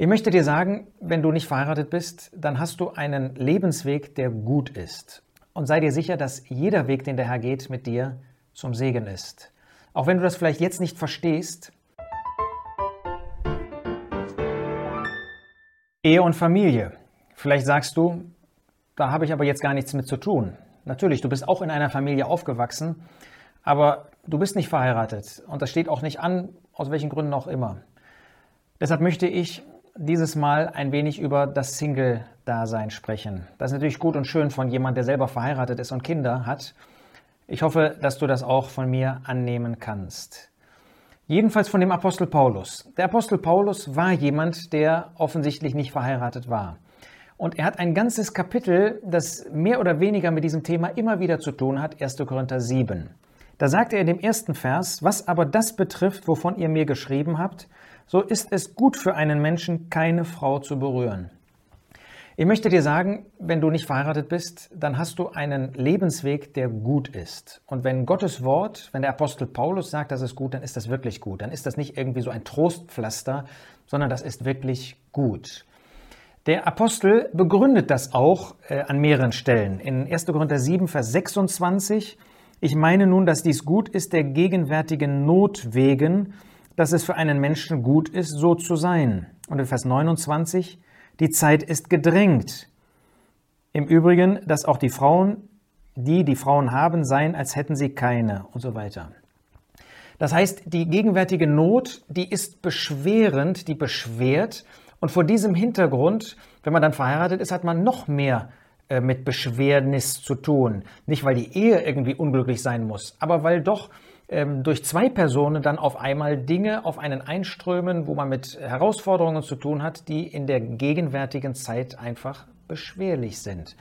Ich möchte dir sagen, wenn du nicht verheiratet bist, dann hast du einen Lebensweg, der gut ist. Und sei dir sicher, dass jeder Weg, den der Herr geht, mit dir zum Segen ist. Auch wenn du das vielleicht jetzt nicht verstehst. Ehe und Familie. Vielleicht sagst du, da habe ich aber jetzt gar nichts mit zu tun. Natürlich, du bist auch in einer Familie aufgewachsen, aber du bist nicht verheiratet und das steht auch nicht an, aus welchen Gründen auch immer. Deshalb möchte ich dieses Mal ein wenig über das Single-Dasein sprechen. Das ist natürlich gut und schön von jemand, der selber verheiratet ist und Kinder hat. Ich hoffe, dass du das auch von mir annehmen kannst. Jedenfalls von dem Apostel Paulus. Der Apostel Paulus war jemand, der offensichtlich nicht verheiratet war. Und er hat ein ganzes Kapitel, das mehr oder weniger mit diesem Thema immer wieder zu tun hat, 1. Korinther 7. Da sagt er in dem ersten Vers, was aber das betrifft, wovon ihr mir geschrieben habt, so ist es gut für einen Menschen, keine Frau zu berühren. Ich möchte dir sagen, wenn du nicht verheiratet bist, dann hast du einen Lebensweg, der gut ist. Und wenn Gottes Wort, wenn der Apostel Paulus sagt, das ist gut, dann ist das wirklich gut. Dann ist das nicht irgendwie so ein Trostpflaster, sondern das ist wirklich gut. Der Apostel begründet das auch äh, an mehreren Stellen. In 1. Korinther 7, Vers 26, ich meine nun, dass dies gut ist der gegenwärtigen Not wegen, dass es für einen Menschen gut ist, so zu sein. Und in Vers 29, die Zeit ist gedrängt. Im Übrigen, dass auch die Frauen, die die Frauen haben, seien, als hätten sie keine und so weiter. Das heißt, die gegenwärtige Not, die ist beschwerend, die beschwert. Und vor diesem Hintergrund, wenn man dann verheiratet ist, hat man noch mehr äh, mit Beschwernis zu tun. Nicht, weil die Ehe irgendwie unglücklich sein muss, aber weil doch ähm, durch zwei Personen dann auf einmal Dinge auf einen einströmen, wo man mit Herausforderungen zu tun hat, die in der gegenwärtigen Zeit einfach beschwerlich sind.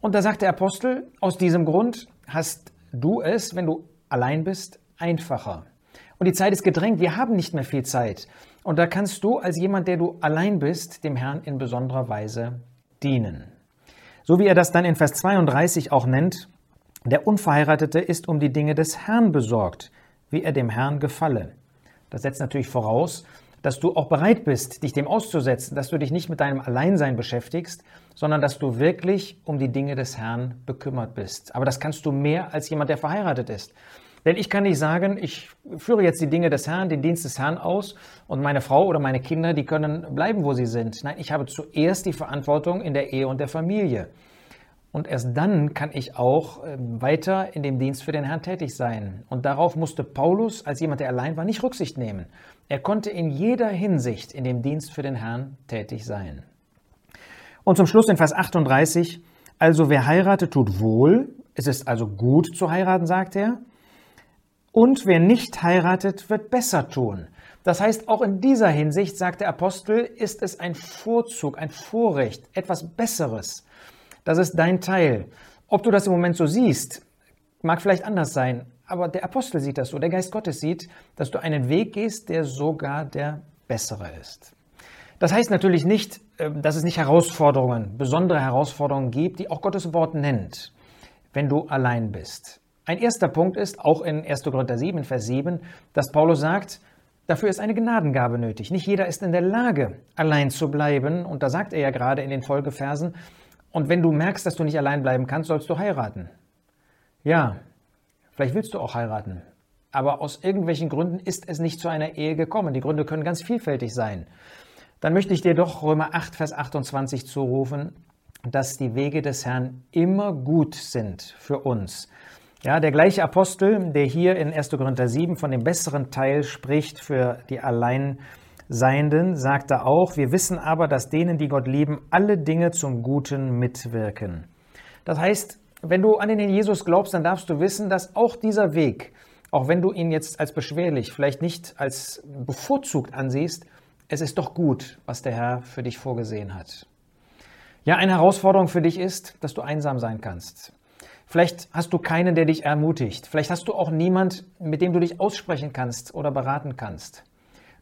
Und da sagt der Apostel, aus diesem Grund hast du es, wenn du allein bist, einfacher. Und die Zeit ist gedrängt, wir haben nicht mehr viel Zeit. Und da kannst du als jemand, der du allein bist, dem Herrn in besonderer Weise dienen. So wie er das dann in Vers 32 auch nennt, der Unverheiratete ist um die Dinge des Herrn besorgt, wie er dem Herrn gefalle. Das setzt natürlich voraus, dass du auch bereit bist, dich dem auszusetzen, dass du dich nicht mit deinem Alleinsein beschäftigst, sondern dass du wirklich um die Dinge des Herrn bekümmert bist. Aber das kannst du mehr als jemand, der verheiratet ist. Denn ich kann nicht sagen, ich führe jetzt die Dinge des Herrn, den Dienst des Herrn aus und meine Frau oder meine Kinder, die können bleiben, wo sie sind. Nein, ich habe zuerst die Verantwortung in der Ehe und der Familie. Und erst dann kann ich auch ähm, weiter in dem Dienst für den Herrn tätig sein. Und darauf musste Paulus, als jemand, der allein war, nicht Rücksicht nehmen. Er konnte in jeder Hinsicht in dem Dienst für den Herrn tätig sein. Und zum Schluss in Vers 38, also wer heiratet, tut wohl. Es ist also gut zu heiraten, sagt er. Und wer nicht heiratet, wird besser tun. Das heißt, auch in dieser Hinsicht, sagt der Apostel, ist es ein Vorzug, ein Vorrecht, etwas Besseres das ist dein Teil. Ob du das im Moment so siehst, mag vielleicht anders sein, aber der Apostel sieht das so, der Geist Gottes sieht, dass du einen Weg gehst, der sogar der bessere ist. Das heißt natürlich nicht, ähm, dass es nicht Herausforderungen, besondere Herausforderungen gibt, die auch Gottes Wort nennt, wenn du allein bist. Ein erster Punkt ist, auch in 1. Korinther 7, Vers 7, dass Paulus sagt, dafür ist eine Gnadengabe nötig. Nicht jeder ist in der Lage, allein zu bleiben. Und da sagt er ja gerade in den Folgeversen, und wenn du merkst, dass du nicht allein bleiben kannst, sollst du heiraten. Ja, vielleicht willst du auch heiraten. Aber aus irgendwelchen Gründen ist es nicht zu einer Ehe gekommen. Die Gründe können ganz vielfältig sein. Dann möchte ich dir doch Römer 8, Vers 28 zurufen, dass die Wege des Herrn immer gut sind für uns. Ja, der gleiche Apostel, der hier in 1. Korinther 7 von dem besseren Teil spricht für die allein Seienden sagt er auch, wir wissen aber, dass denen, die Gott lieben, alle Dinge zum Guten mitwirken. Das heißt, wenn du an den Jesus glaubst, dann darfst du wissen, dass auch dieser Weg, auch wenn du ihn jetzt als beschwerlich, vielleicht nicht als bevorzugt ansiehst, es ist doch gut, was der Herr für dich vorgesehen hat. Ja, eine Herausforderung für dich ist, dass du einsam sein kannst. Vielleicht hast du keinen, der dich ermutigt. Vielleicht hast du auch niemand, mit dem du dich aussprechen kannst oder beraten kannst.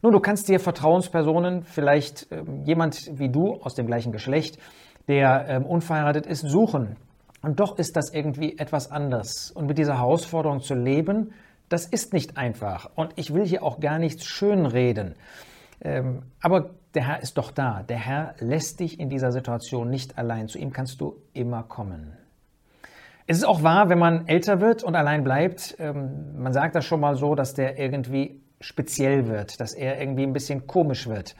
Nun, du kannst dir Vertrauenspersonen, vielleicht ähm, jemand wie du aus dem gleichen Geschlecht, der ähm, unverheiratet ist, suchen. Und doch ist das irgendwie etwas anders. Und mit dieser Herausforderung zu leben, das ist nicht einfach. Und ich will hier auch gar nichts schönreden. Ähm, aber der Herr ist doch da. Der Herr lässt dich in dieser Situation nicht allein. Zu ihm kannst du immer kommen. Es ist auch wahr, wenn man älter wird und allein bleibt, ähm, man sagt das schon mal so, dass der irgendwie speziell wird, dass er irgendwie ein bisschen komisch wird,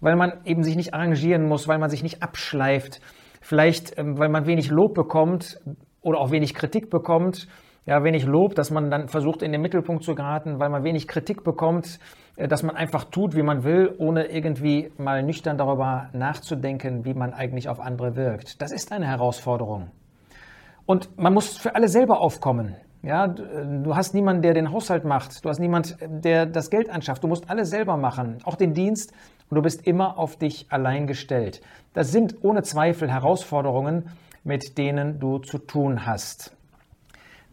weil man eben sich nicht arrangieren muss, weil man sich nicht abschleift, vielleicht ähm, weil man wenig Lob bekommt oder auch wenig Kritik bekommt. Ja, wenig Lob, dass man dann versucht, in den Mittelpunkt zu geraten, weil man wenig Kritik bekommt, äh, dass man einfach tut, wie man will, ohne irgendwie mal nüchtern darüber nachzudenken, wie man eigentlich auf andere wirkt. Das ist eine Herausforderung. Und man muss für alle selber aufkommen. Ja, du hast niemanden, der den Haushalt macht. Du hast niemanden, der das Geld anschafft. Du musst alles selber machen, auch den Dienst. Und du bist immer auf dich allein gestellt. Das sind ohne Zweifel Herausforderungen, mit denen du zu tun hast.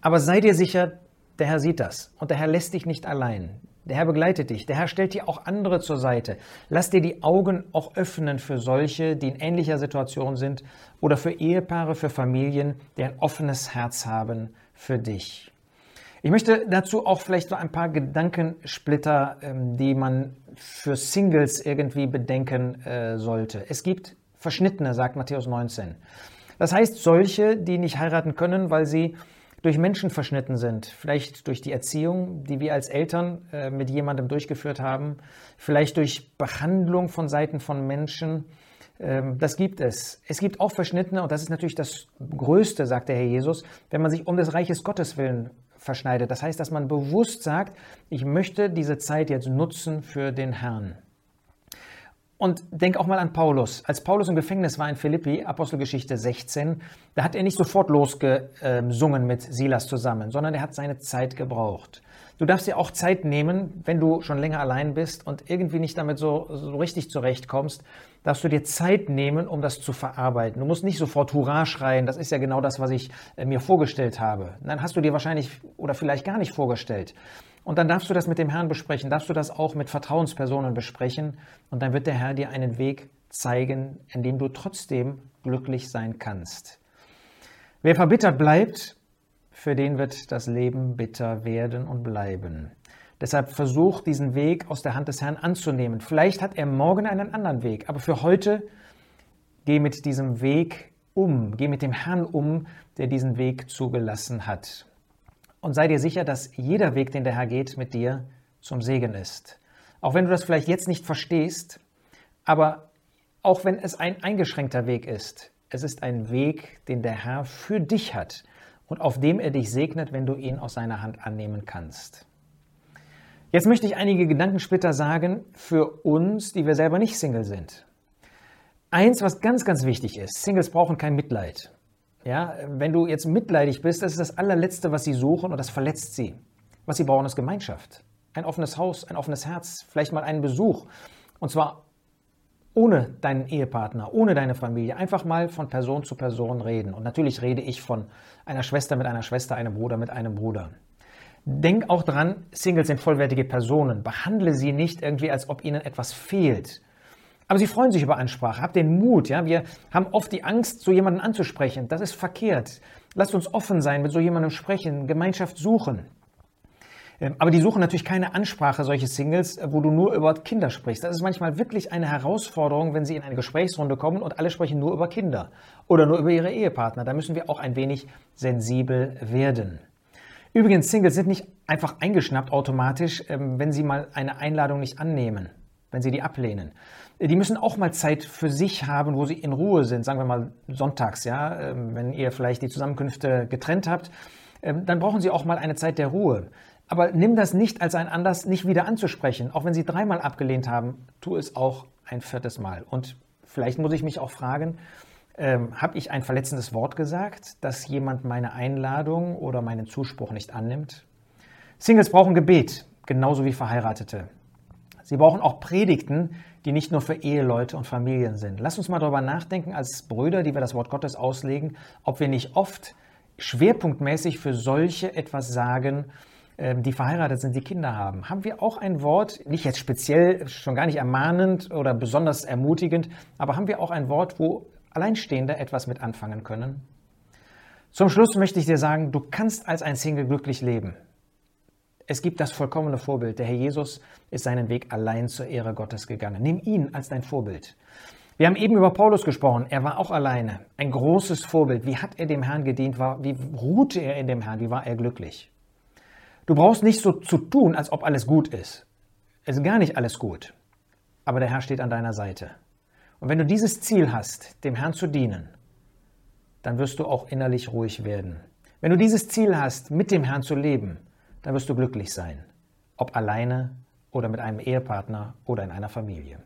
Aber sei dir sicher, der Herr sieht das und der Herr lässt dich nicht allein. Der Herr begleitet dich. Der Herr stellt dir auch andere zur Seite. Lass dir die Augen auch öffnen für solche, die in ähnlicher Situation sind oder für Ehepaare, für Familien, die ein offenes Herz haben für dich. Ich möchte dazu auch vielleicht so ein paar Gedankensplitter, ähm, die man für Singles irgendwie bedenken äh, sollte. Es gibt Verschnittene, sagt Matthäus 19. Das heißt solche, die nicht heiraten können, weil sie durch Menschen verschnitten sind, vielleicht durch die Erziehung, die wir als Eltern äh, mit jemandem durchgeführt haben, vielleicht durch Behandlung von Seiten von Menschen. Ähm, das gibt es. Es gibt auch Verschnittene, und das ist natürlich das Größte, sagt der Herr Jesus, wenn man sich um des Reiches Gottes willen verschneidet. Das heißt, dass man bewusst sagt, ich möchte diese Zeit jetzt nutzen für den Herrn. Und denk auch mal an Paulus. Als Paulus im Gefängnis war in Philippi, Apostelgeschichte 16, da hat er nicht sofort losgesungen mit Silas zusammen, sondern er hat seine Zeit gebraucht. Du darfst dir auch Zeit nehmen, wenn du schon länger allein bist und irgendwie nicht damit so, so richtig zurechtkommst, darfst du dir Zeit nehmen, um das zu verarbeiten. Du musst nicht sofort Hurra schreien, das ist ja genau das, was ich äh, mir vorgestellt habe. Dann hast du dir wahrscheinlich oder vielleicht gar nicht vorgestellt. Und dann darfst du das mit dem Herrn besprechen, darfst du das auch mit Vertrauenspersonen besprechen und dann wird der Herr dir einen Weg zeigen, in dem du trotzdem glücklich sein kannst. Wer verbittert bleibt, für den wird das Leben bitter werden und bleiben. Deshalb versuch diesen Weg aus der Hand des Herrn anzunehmen. Vielleicht hat er morgen einen anderen Weg, aber für heute geh mit diesem Weg um, geh mit dem Herrn um, der diesen Weg zugelassen hat. Und sei dir sicher, dass jeder Weg, den der Herr geht, mit dir zum Segen ist. Auch wenn du das vielleicht jetzt nicht verstehst, aber auch wenn es ein eingeschränkter Weg ist, es ist ein Weg, den der Herr für dich hat und auf dem er dich segnet, wenn du ihn aus seiner Hand annehmen kannst. Jetzt möchte ich einige Gedankensplitter sagen für uns, die wir selber nicht Single sind. Eins, was ganz, ganz wichtig ist, Singles brauchen kein Mitleid. Ja, wenn du jetzt mitleidig bist, das ist das allerletzte, was sie suchen und das verletzt sie. Was sie brauchen, ist Gemeinschaft. Ein offenes Haus, ein offenes Herz, vielleicht mal einen Besuch. Und zwar ohne deinen Ehepartner, ohne deine Familie. Einfach mal von Person zu Person reden. Und natürlich rede ich von einer Schwester mit einer Schwester, einem Bruder mit einem Bruder. Denk auch dran, Singles sind vollwertige Personen. Behandle sie nicht irgendwie, als ob ihnen etwas fehlt. Aber sie freuen sich über Ansprache. Habt den Mut. Ja? Wir haben oft die Angst, so jemanden anzusprechen. Das ist verkehrt. Lasst uns offen sein, mit so jemandem sprechen, Gemeinschaft suchen. Ähm, aber die suchen natürlich keine Ansprache, solche Singles, wo du nur über Kinder sprichst. Das ist manchmal wirklich eine Herausforderung, wenn sie in eine Gesprächsrunde kommen und alle sprechen nur über Kinder oder nur über ihre Ehepartner. Da müssen wir auch ein wenig sensibel werden. Übrigens, Singles sind nicht einfach eingeschnappt automatisch, ähm, wenn sie mal eine Einladung nicht annehmen, wenn sie die ablehnen die müssen auch mal Zeit für sich haben, wo sie in Ruhe sind, sagen wir mal sonntags, ja, ähm, wenn ihr vielleicht die Zusammenkünfte getrennt habt, ähm, dann brauchen sie auch mal eine Zeit der Ruhe. Aber nimm das nicht als ein Anlass, nicht wieder anzusprechen. Auch wenn sie dreimal abgelehnt haben, tu es auch ein viertes Mal. Und vielleicht muss ich mich auch fragen, ähm, habe ich ein verletzendes Wort gesagt, dass jemand meine Einladung oder meinen Zuspruch nicht annimmt? Singles brauchen Gebet, genauso wie Verheiratete. Sie brauchen auch Predigten, die nicht nur für Eheleute und Familien sind. Lass uns mal darüber nachdenken, als Brüder, die wir das Wort Gottes auslegen, ob wir nicht oft schwerpunktmäßig für solche etwas sagen, ähm, die verheiratet sind, die Kinder haben. Haben wir auch ein Wort, nicht jetzt speziell, schon gar nicht ermahnend oder besonders ermutigend, aber haben wir auch ein Wort, wo Alleinstehende etwas mit anfangen können? Zum Schluss möchte ich dir sagen, du kannst als ein Single glücklich leben. Es gibt das vollkommene Vorbild. Der Herr Jesus ist seinen Weg allein zur Ehre Gottes gegangen. Nimm ihn als dein Vorbild. Wir haben eben über Paulus gesprochen. Er war auch alleine. Ein großes Vorbild. Wie hat er dem Herrn gedient? Wie ruhte er in dem Herrn? Wie war er glücklich? Du brauchst nicht so zu tun, als ob alles gut ist. Es ist gar nicht alles gut. Aber der Herr steht an deiner Seite. Und wenn du dieses Ziel hast, dem Herrn zu dienen, dann wirst du auch innerlich ruhig werden. Wenn du dieses Ziel hast, mit dem Herrn zu leben, dann wirst du glücklich sein. Ob alleine oder mit einem Ehepartner oder in einer Familie.